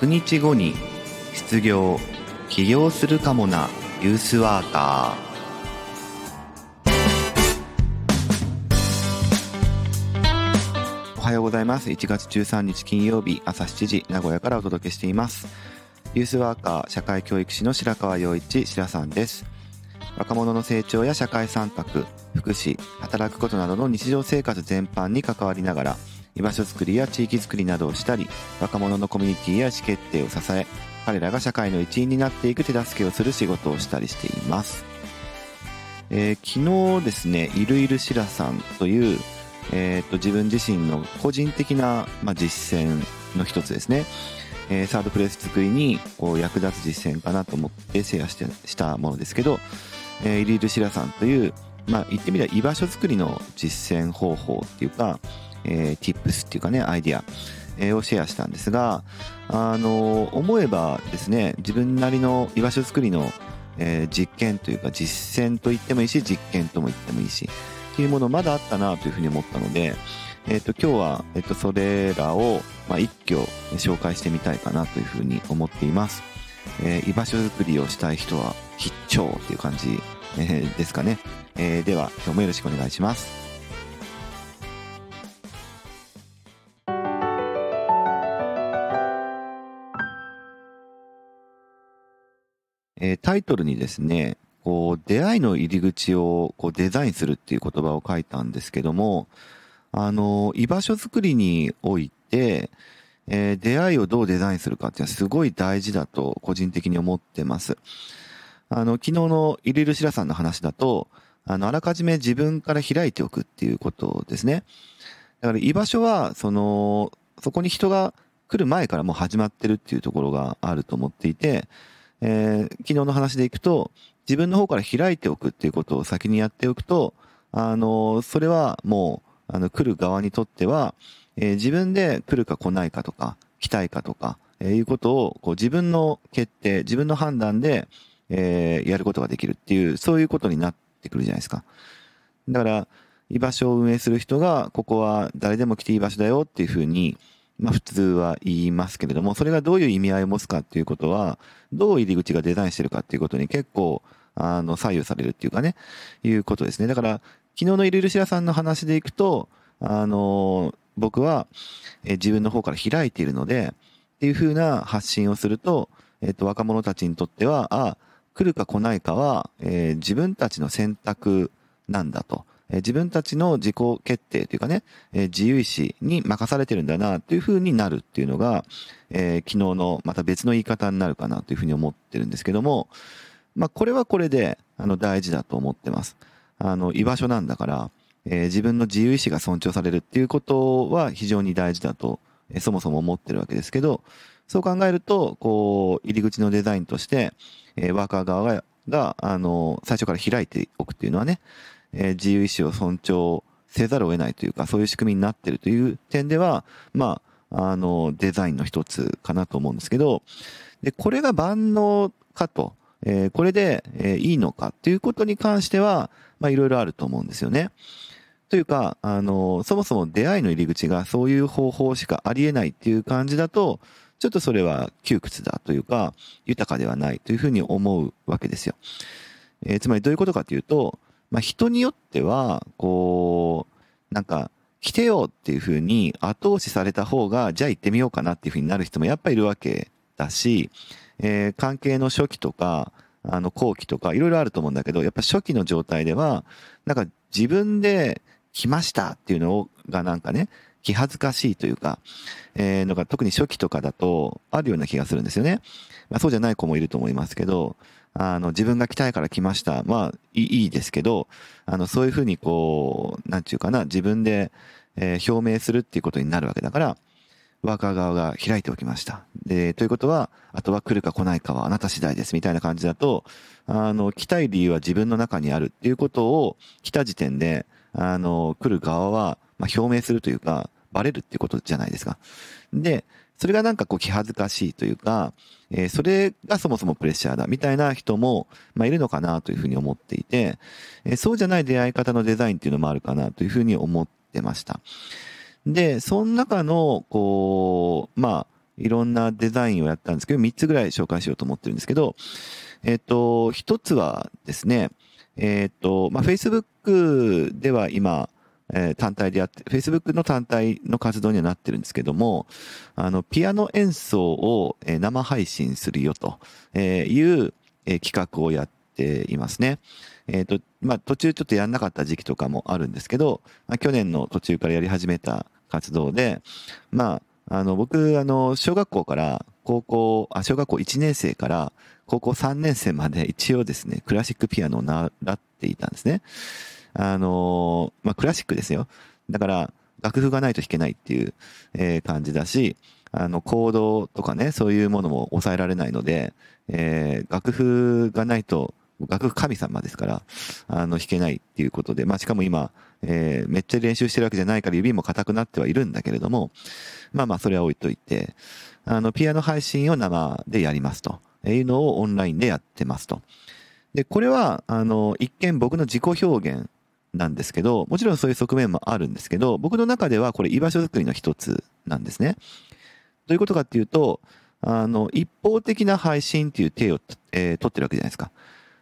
100日後に失業起業するかもなユースワーカー。おはようございます。1月13日金曜日朝7時名古屋からお届けしています。ユースワーカー社会教育士の白川陽一白さんです。若者の成長や社会参画福祉働くことなどの日常生活全般に関わりながら居場所づくりや地域づくりなどをしたり若者のコミュニティや意思決定を支え彼らが社会の一員になっていく手助けをする仕事をしたりしています、えー、昨日ですねいるいるしらさんという、えーと、自分自身の個人的な、まあ、実践の一つですね、えー、サードプレス作りにこう役立つ実践かなと思ってシェアしてしたものですけど、えー、いるいるしらさんというまあ、言ってみれば居場所づくりの実践方法っていうか、えー、tips っていうかね、アイディア、えー、をシェアしたんですが、あのー、思えばですね、自分なりの居場所づくりの、えー、実験というか実践と言ってもいいし、実験とも言ってもいいし、っていうものまだあったなというふうに思ったので、えっ、と、今日は、えっ、と、それらを、まあ、一挙紹介してみたいかなというふうに思っています。え居場所づくりをしたい人は必聴っていう感じ、えですかね。えでは、今日もよろしくお願いします。えー、タイトルにですね、こう、出会いの入り口をこうデザインするっていう言葉を書いたんですけども、あの、居場所づくりにおいて、えー、出会いをどうデザインするかっていうのはすごい大事だと個人的に思ってます。あの、昨日のイルルシラさんの話だと、あの、あらかじめ自分から開いておくっていうことですね。だから居場所は、その、そこに人が来る前からもう始まってるっていうところがあると思っていて、えー、昨日の話でいくと、自分の方から開いておくっていうことを先にやっておくと、あの、それはもう、あの、来る側にとっては、えー、自分で来るか来ないかとか、来たいかとか、えー、いうことを、こう自分の決定、自分の判断で、えー、やることができるっていう、そういうことになってくるじゃないですか。だから、居場所を運営する人が、ここは誰でも来ていい場所だよっていうふうに、まあ普通は言いますけれども、それがどういう意味合いを持つかっていうことは、どう入り口がデザインしてるかっていうことに結構、あの、左右されるっていうかね、いうことですね。だから、昨日のイルルシアさんの話でいくと、あの、僕は、え自分の方から開いているので、っていうふうな発信をすると、えっ、と、若者たちにとっては、あ、来るか来ないかは、えー、自分たちの選択なんだと。え自分たちの自己決定というかね、え自由意志に任されてるんだなというふうになるっていうのが、え、昨日のまた別の言い方になるかなというふうに思ってるんですけども、まあこれはこれであの大事だと思ってます。あの居場所なんだから、え、自分の自由意志が尊重されるっていうことは非常に大事だと、え、そもそも思ってるわけですけど、そう考えると、こう、入り口のデザインとして、え、ワーカー側が、が、あの、最初から開いておくっていうのはね、えー、自由意志を尊重せざるを得ないというか、そういう仕組みになってるという点では、まあ、あの、デザインの一つかなと思うんですけど、で、これが万能かと、えー、これで、えー、いいのかっていうことに関しては、まあ、いろいろあると思うんですよね。というか、あの、そもそも出会いの入り口がそういう方法しかありえないっていう感じだと、ちょっとそれは窮屈だというか、豊かではないというふうに思うわけですよ。えー、つまりどういうことかというと、まあ、人によっては、こう、なんか、来てよっていうふうに後押しされた方が、じゃあ行ってみようかなっていうふうになる人もやっぱいるわけだし、えー、関係の初期とか、あの、後期とか、いろいろあると思うんだけど、やっぱ初期の状態では、なんか自分で来ましたっていうのがなんかね、気恥ずかしいというか、えー、のが特に初期とかだとあるような気がするんですよね。まあそうじゃない子もいると思いますけど、あの、自分が来たいから来ました。まあ、いいですけど、あの、そういうふうにこう、なんちゅうかな、自分で、えー、表明するっていうことになるわけだから、ワーカー側が開いておきました。で、ということは、あとは来るか来ないかはあなた次第です、みたいな感じだと、あの、来たい理由は自分の中にあるっていうことを、来た時点で、あの、来る側は、まあ、表明するというか、バレるっていうことじゃないですか。で、それがなんかこう気恥ずかしいというか、えー、それがそもそもプレッシャーだみたいな人も、まあ、いるのかなというふうに思っていて、えー、そうじゃない出会い方のデザインっていうのもあるかなというふうに思ってました。で、その中の、こう、まあ、いろんなデザインをやったんですけど、3つぐらい紹介しようと思ってるんですけど、えっ、と、1つはですね、えっ、と、まあ、Facebook では今、えー、単体でやって、Facebook の単体の活動にはなってるんですけども、あの、ピアノ演奏を、えー、生配信するよという、えー、企画をやっていますね。えっ、と、まあ、途中ちょっとやんなかった時期とかもあるんですけど、まあ、去年の途中からやり始めた活動で、まあ、あの、僕、あの、小学校から高校、あ、小学校1年生から高校3年生まで一応ですね、クラシックピアノを習っていたんですね。あのまあ、クラシックですよ。だから、楽譜がないと弾けないっていう、え、感じだし、あの、コードとかね、そういうものも抑えられないので、えー、楽譜がないと、楽譜神様ですから、あの、弾けないっていうことで、まあ、しかも今、えー、めっちゃ練習してるわけじゃないから指も硬くなってはいるんだけれども、まあまあ、それは置いといて、あの、ピアノ配信を生でやりますとえいうのをオンラインでやってますと。で、これは、あの、一見僕の自己表現なんですけど、もちろんそういう側面もあるんですけど、僕の中ではこれ居場所づくりの一つなんですね。どういうことかっていうと、あの、一方的な配信っていう手を、えー、取ってるわけじゃないですか。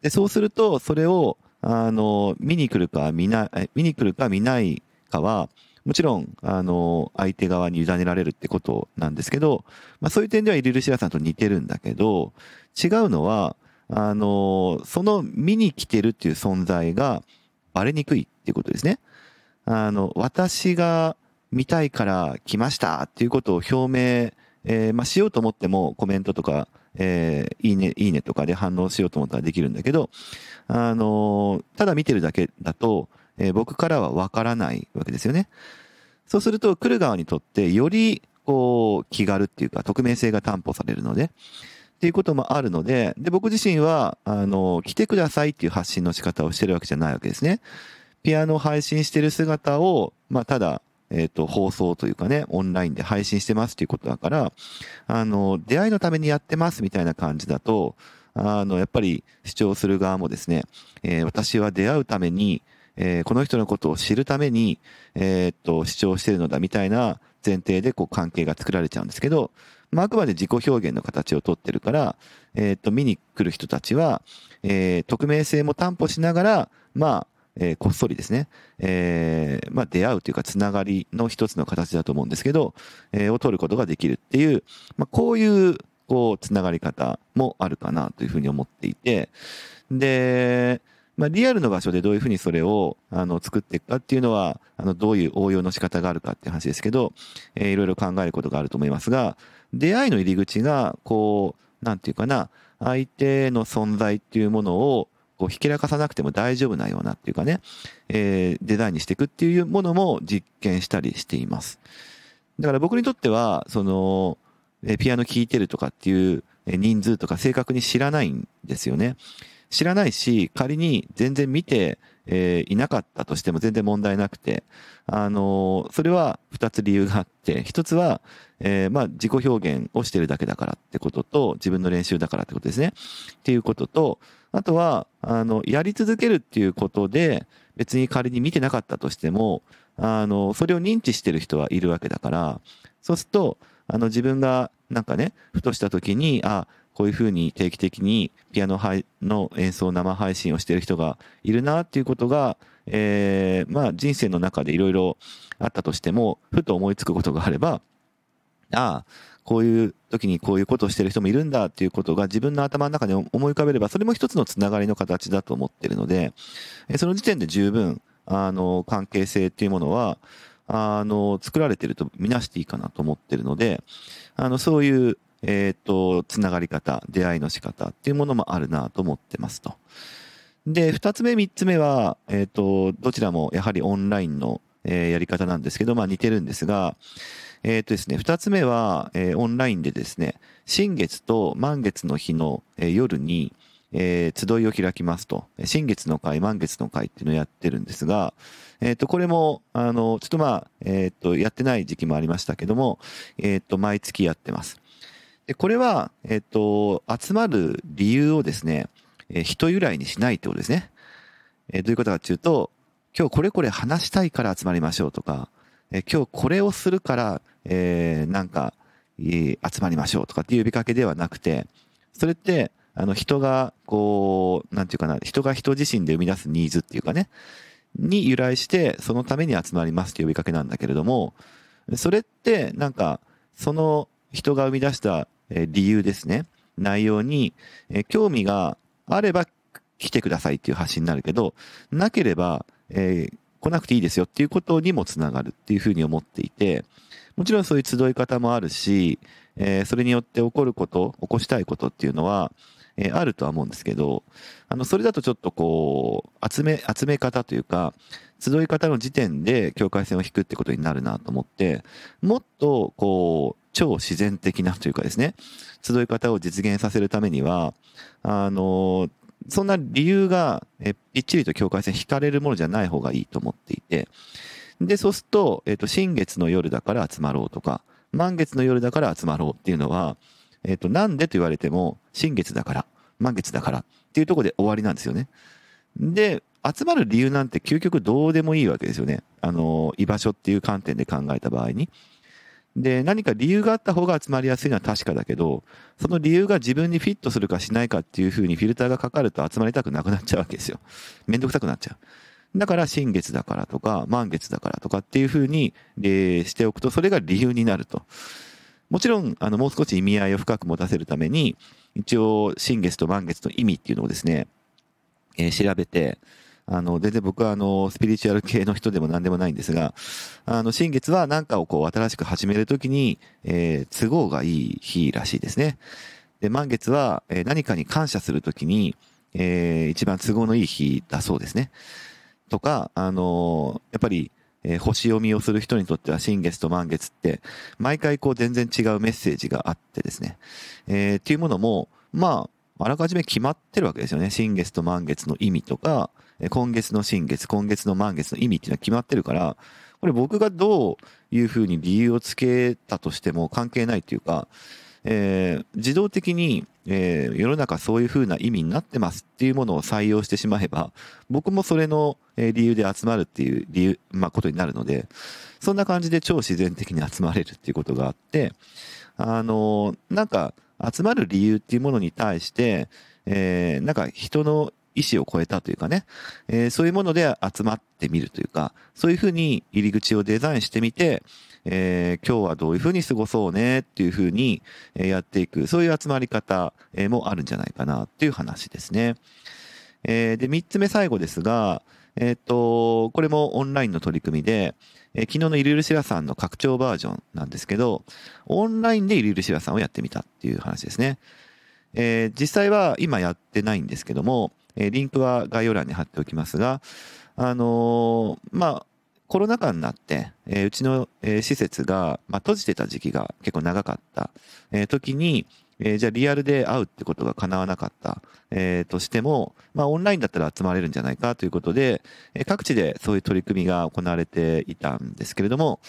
で、そうすると、それを、あの、見に来るか見な、見に来るか見ないかは、もちろん、あの、相手側に委ねられるってことなんですけど、まあそういう点ではイリルシラさんと似てるんだけど、違うのは、あの、その見に来てるっていう存在が、バレにくいっていうことですね。あの、私が見たいから来ましたっていうことを表明、えー、まあ、しようと思ってもコメントとか、えー、いいね、いいねとかで反応しようと思ったらできるんだけど、あのー、ただ見てるだけだと、えー、僕からはわからないわけですよね。そうすると、来る側にとってより、こう、気軽っていうか、匿名性が担保されるので、っていうこともあるので、で、僕自身は、あの、来てくださいっていう発信の仕方をしてるわけじゃないわけですね。ピアノを配信してる姿を、まあ、ただ、えっ、ー、と、放送というかね、オンラインで配信してますっていうことだから、あの、出会いのためにやってますみたいな感じだと、あの、やっぱり主張する側もですね、えー、私は出会うために、えー、この人のことを知るために、え、っと、主張してるのだみたいな前提でこう関係が作られちゃうんですけど、まあ、あくまで自己表現の形をとってるから、えっ、と、見に来る人たちは、えー、匿名性も担保しながら、まあ、えー、こっそりですね、えー、まあ、出会うというか、つながりの一つの形だと思うんですけど、えー、を取ることができるっていう、まあ、こういう、こう、つながり方もあるかなというふうに思っていて、で、まあ、リアルの場所でどういうふうにそれを、あの、作っていくかっていうのは、あの、どういう応用の仕方があるかっていう話ですけど、えー、いろいろ考えることがあると思いますが、出会いの入り口が、こう、なんていうかな、相手の存在っていうものを、こう、ひけらかさなくても大丈夫なようなっていうかね、えー、デザインにしていくっていうものも実験したりしています。だから僕にとっては、その、えピアノ聴いてるとかっていう人数とか正確に知らないんですよね。知らないし、仮に全然見て、えー、いなかったとしても全然問題なくて、あのー、それは二つ理由があって、一つは、えー、まあ自己表現をしてるだけだからってことと、自分の練習だからってことですね。っていうことと、あとは、あの、やり続けるっていうことで、別に仮に見てなかったとしても、あの、それを認知してる人はいるわけだから、そうすると、あの、自分がなんかね、ふとした時に、あ、こういうふうに定期的にピアノの演奏生配信をしている人がいるなっていうことが、えー、まあ人生の中でいろいろあったとしても、ふと思いつくことがあれば、ああ、こういう時にこういうことをしてる人もいるんだっていうことが自分の頭の中で思い浮かべれば、それも一つのつながりの形だと思ってるので、その時点で十分、あの、関係性っていうものは、あの、作られてるとみなしていいかなと思ってるので、あの、そういうえっ、と、つながり方、出会いの仕方っていうものもあるなと思ってますと。で、二つ目、三つ目は、えっ、と、どちらもやはりオンラインの、えー、やり方なんですけど、まあ似てるんですが、えっ、とですね、二つ目は、えオンラインでですね、新月と満月の日の、え夜に、えー、集いを開きますと。新月の会、満月の会っていうのをやってるんですが、えっ、ー、と、これも、あの、ちょっとまあ、えっ、ー、と、やってない時期もありましたけども、えっ、と、毎月やってます。で、これは、えっと、集まる理由をですね、え、人由来にしないってことですね。え、どういうことかっていうと、今日これこれ話したいから集まりましょうとか、え、今日これをするから、えー、なんか、集まりましょうとかっていう呼びかけではなくて、それって、あの人が、こう、なんていうかな、人が人自身で生み出すニーズっていうかね、に由来して、そのために集まりますって呼びかけなんだけれども、それって、なんか、その人が生み出したえ理由ですね、内容に、え興味があれば来てくださいっていう発信になるけど、なければ、えー、来なくていいですよっていうことにもつながるっていうふうに思っていて、もちろんそういう集い方もあるし、えー、それによって起こること、起こしたいことっていうのは、えー、あるとは思うんですけど、あの、それだとちょっとこう、集め、集め方というか、集い方の時点で境界線を引くってことになるなと思って、もっとこう、超自然的なというかですね、集い方を実現させるためには、あの、そんな理由が、えぴっちりと境界線引かれるものじゃない方がいいと思っていて、で、そうすると、えっ、と、新月の夜だから集まろうとか、満月の夜だから集まろうっていうのは、えっ、と、なんでと言われても、新月だから、満月だからっていうとこで終わりなんですよね。で、集まる理由なんて究極どうでもいいわけですよね。あの、居場所っていう観点で考えた場合に。で、何か理由があった方が集まりやすいのは確かだけど、その理由が自分にフィットするかしないかっていうふうにフィルターがかかると集まりたくなくなっちゃうわけですよ。めんどくさくなっちゃう。だから新月だからとか、満月だからとかっていうふうに、えしておくと、それが理由になると。もちろん、あの、もう少し意味合いを深く持たせるために、一応、新月と満月の意味っていうのをですね、えー、調べて、あの、全然僕はあの、スピリチュアル系の人でも何でもないんですが、あの、新月は何かをこう、新しく始めるときに、えー、都合がいい日らしいですね。で、満月は、えー、何かに感謝するときに、えー、一番都合のいい日だそうですね。とか、あのやっぱり、えー、星読みをする人にとっては新月と満月って、毎回こう全然違うメッセージがあってですね、えー、っていうものも、まあ、あらかじめ決まってるわけですよね。新月と満月の意味とか、今月の新月、今月の満月の意味っていうのは決まってるから、これ僕がどういうふうに理由をつけたとしても関係ないというか、えー、自動的に、えー、世の中そういうふうな意味になってますっていうものを採用してしまえば、僕もそれの理由で集まるっていう理由、まあ、ことになるので、そんな感じで超自然的に集まれるっていうことがあって、あの、なんか、集まる理由っていうものに対して、えー、なんか人の意思を超えたというかね、えー、そういうもので集まってみるというか、そういうふうに入り口をデザインしてみて、えー、今日はどういうふうに過ごそうねっていうふうにやっていく、そういう集まり方もあるんじゃないかなっていう話ですね。えー、で、三つ目最後ですが、えっ、ー、と、これもオンラインの取り組みで、えー、昨日のイルルシラさんの拡張バージョンなんですけど、オンラインでイルルシラさんをやってみたっていう話ですね。えー、実際は今やってないんですけども、えリンクは概要欄に貼っておきますが、あのまあ、コロナ禍になって、え、うちの、え、施設が、まあ、閉じてた時期が結構長かった、え、時に、えー、じゃあリアルで会うってことが叶わなかった、えー、としても、まあ、オンラインだったら集まれるんじゃないかということで、えー、各地でそういう取り組みが行われていたんですけれども、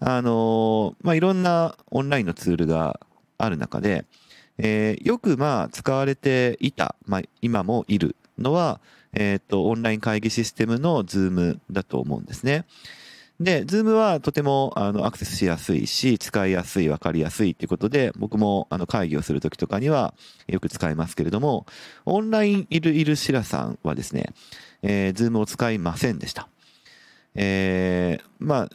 あのー、まあ、いろんなオンラインのツールがある中で、えー、よくまあ使われていた、まあ、今もいるのは、えっ、と、オンライン会議システムの Zoom だと思うんですね。で、 Zoom はとてもあのアクセスしやすいし、使いやすい、わかりやすいっていうことで、僕もあの会議をするときとかにはよく使いますけれども、オンラインいるいるしらさんはですね、えー、Zoom を使いませんでした。えー、まあ、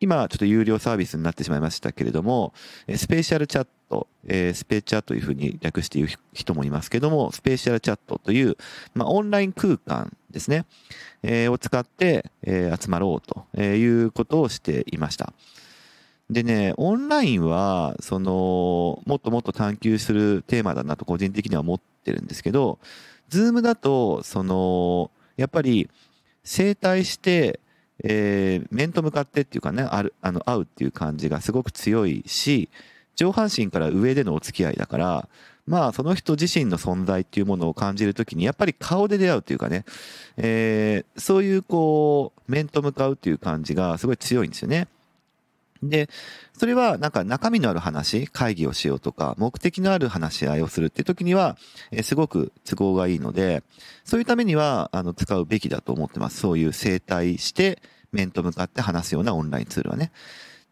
今ちょっと有料サービスになってしまいましたけれども、 SpatialChat、スペーチャというふうに略して言う人もいますけども、 SpatialChat という、まあ、オンライン空間ですね、えー、を使って、えー、集まろうということをしていました。でね、オンラインは、その、もっともっと探求するテーマだなと個人的には思ってるんですけど、ズームだと、その、やっぱり、整体して、えー、面と向かってっていうかね、ある、あの、会うっていう感じがすごく強いし、上半身から上でのお付き合いだから、まあ、その人自身の存在っていうものを感じるときに、やっぱり顔で出会うっていうかね、えー、そういうこう、面と向かうっていう感じがすごい強いんですよね。で、それはなんか中身のある話、会議をしようとか、目的のある話し合いをするって時には、えすごく都合がいいので、そういうためには、あの、使うべきだと思ってます。そういう生態して、面と向かって話すようなオンラインツールはね。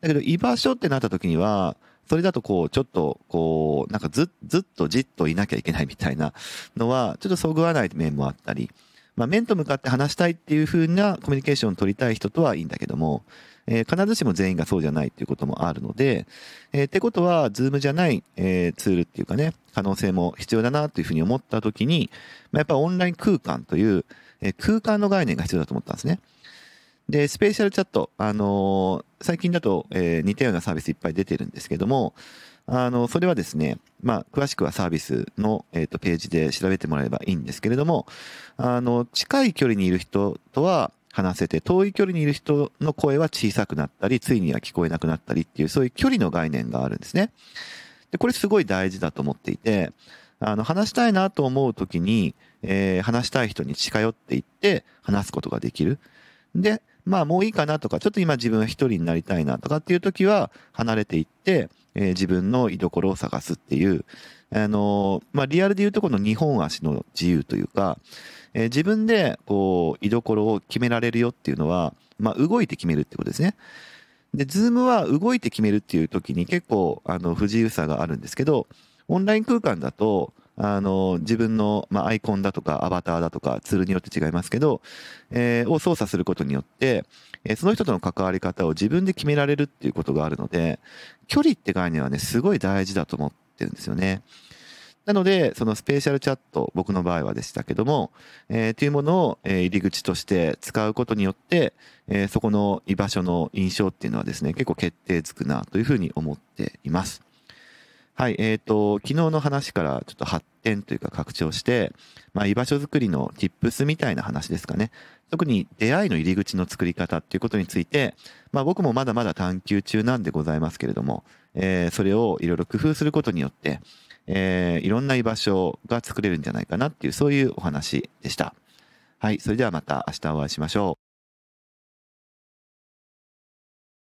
だけど、居場所ってなった時には、それだとこう、ちょっとこう、なんかず、ずっとじっといなきゃいけないみたいなのは、ちょっとそぐわない面もあったり、まあ、面と向かって話したいっていう風なコミュニケーションを取りたい人とはいいんだけども、えー、必ずしも全員がそうじゃないっていうこともあるので、えー、ってことは、 Zoom じゃない、えー、ツールっていうかね、可能性も必要だなというふうに思ったときに、まあ、やっぱオンライン空間という、えー、空間の概念が必要だと思ったんですね。で、スペシャルチャット、あのー、最近だと、えー、似たようなサービスいっぱい出てるんですけども、あの、それはですね、まあ、詳しくはサービスの、えっ、ー、と、ページで調べてもらえばいいんですけれども、あの、近い距離にいる人とは話せて、遠い距離にいる人の声は小さくなったり、ついには聞こえなくなったりっていう、そういう距離の概念があるんですね。で、これすごい大事だと思っていて、あの、話したいなと思うときに、えー、話したい人に近寄っていって話すことができる。で、まあもういいかなとか、ちょっと今自分は一人になりたいなとかっていう時は離れていって、えー、自分の居所を探すっていう、あのー、まあリアルで言うとこの日本足の自由というか、えー、自分でこう居所を決められるよっていうのは、まあ動いて決めるってことですね。で、ズームは動いて決めるっていう時に結構あの不自由さがあるんですけど、オンライン空間だと、あの、自分の、まあ、アイコンだとか、アバターだとか、ツールによって違いますけど、えー、を操作することによって、えー、その人との関わり方を自分で決められるっていうことがあるので、距離って概念はね、すごい大事だと思ってるんですよね。なので、そのスペーシャルチャット、僕の場合はでしたけども、えー、というものを、え、入り口として使うことによって、えー、そこの居場所の印象っていうのはですね、結構決定づくなというふうに思っています。はい、えっ、ー、と、昨日の話からちょっと発展というか拡張して、まあ、居場所づくりの tips みたいな話ですかね。特に出会いの入り口の作り方っていうことについて、まあ、僕もまだまだ探求中なんでございますけれども、えー、それをいろいろ工夫することによって、えー、いろんな居場所が作れるんじゃないかなっていう、そういうお話でした。はい、それではまた明日お会いしましょう。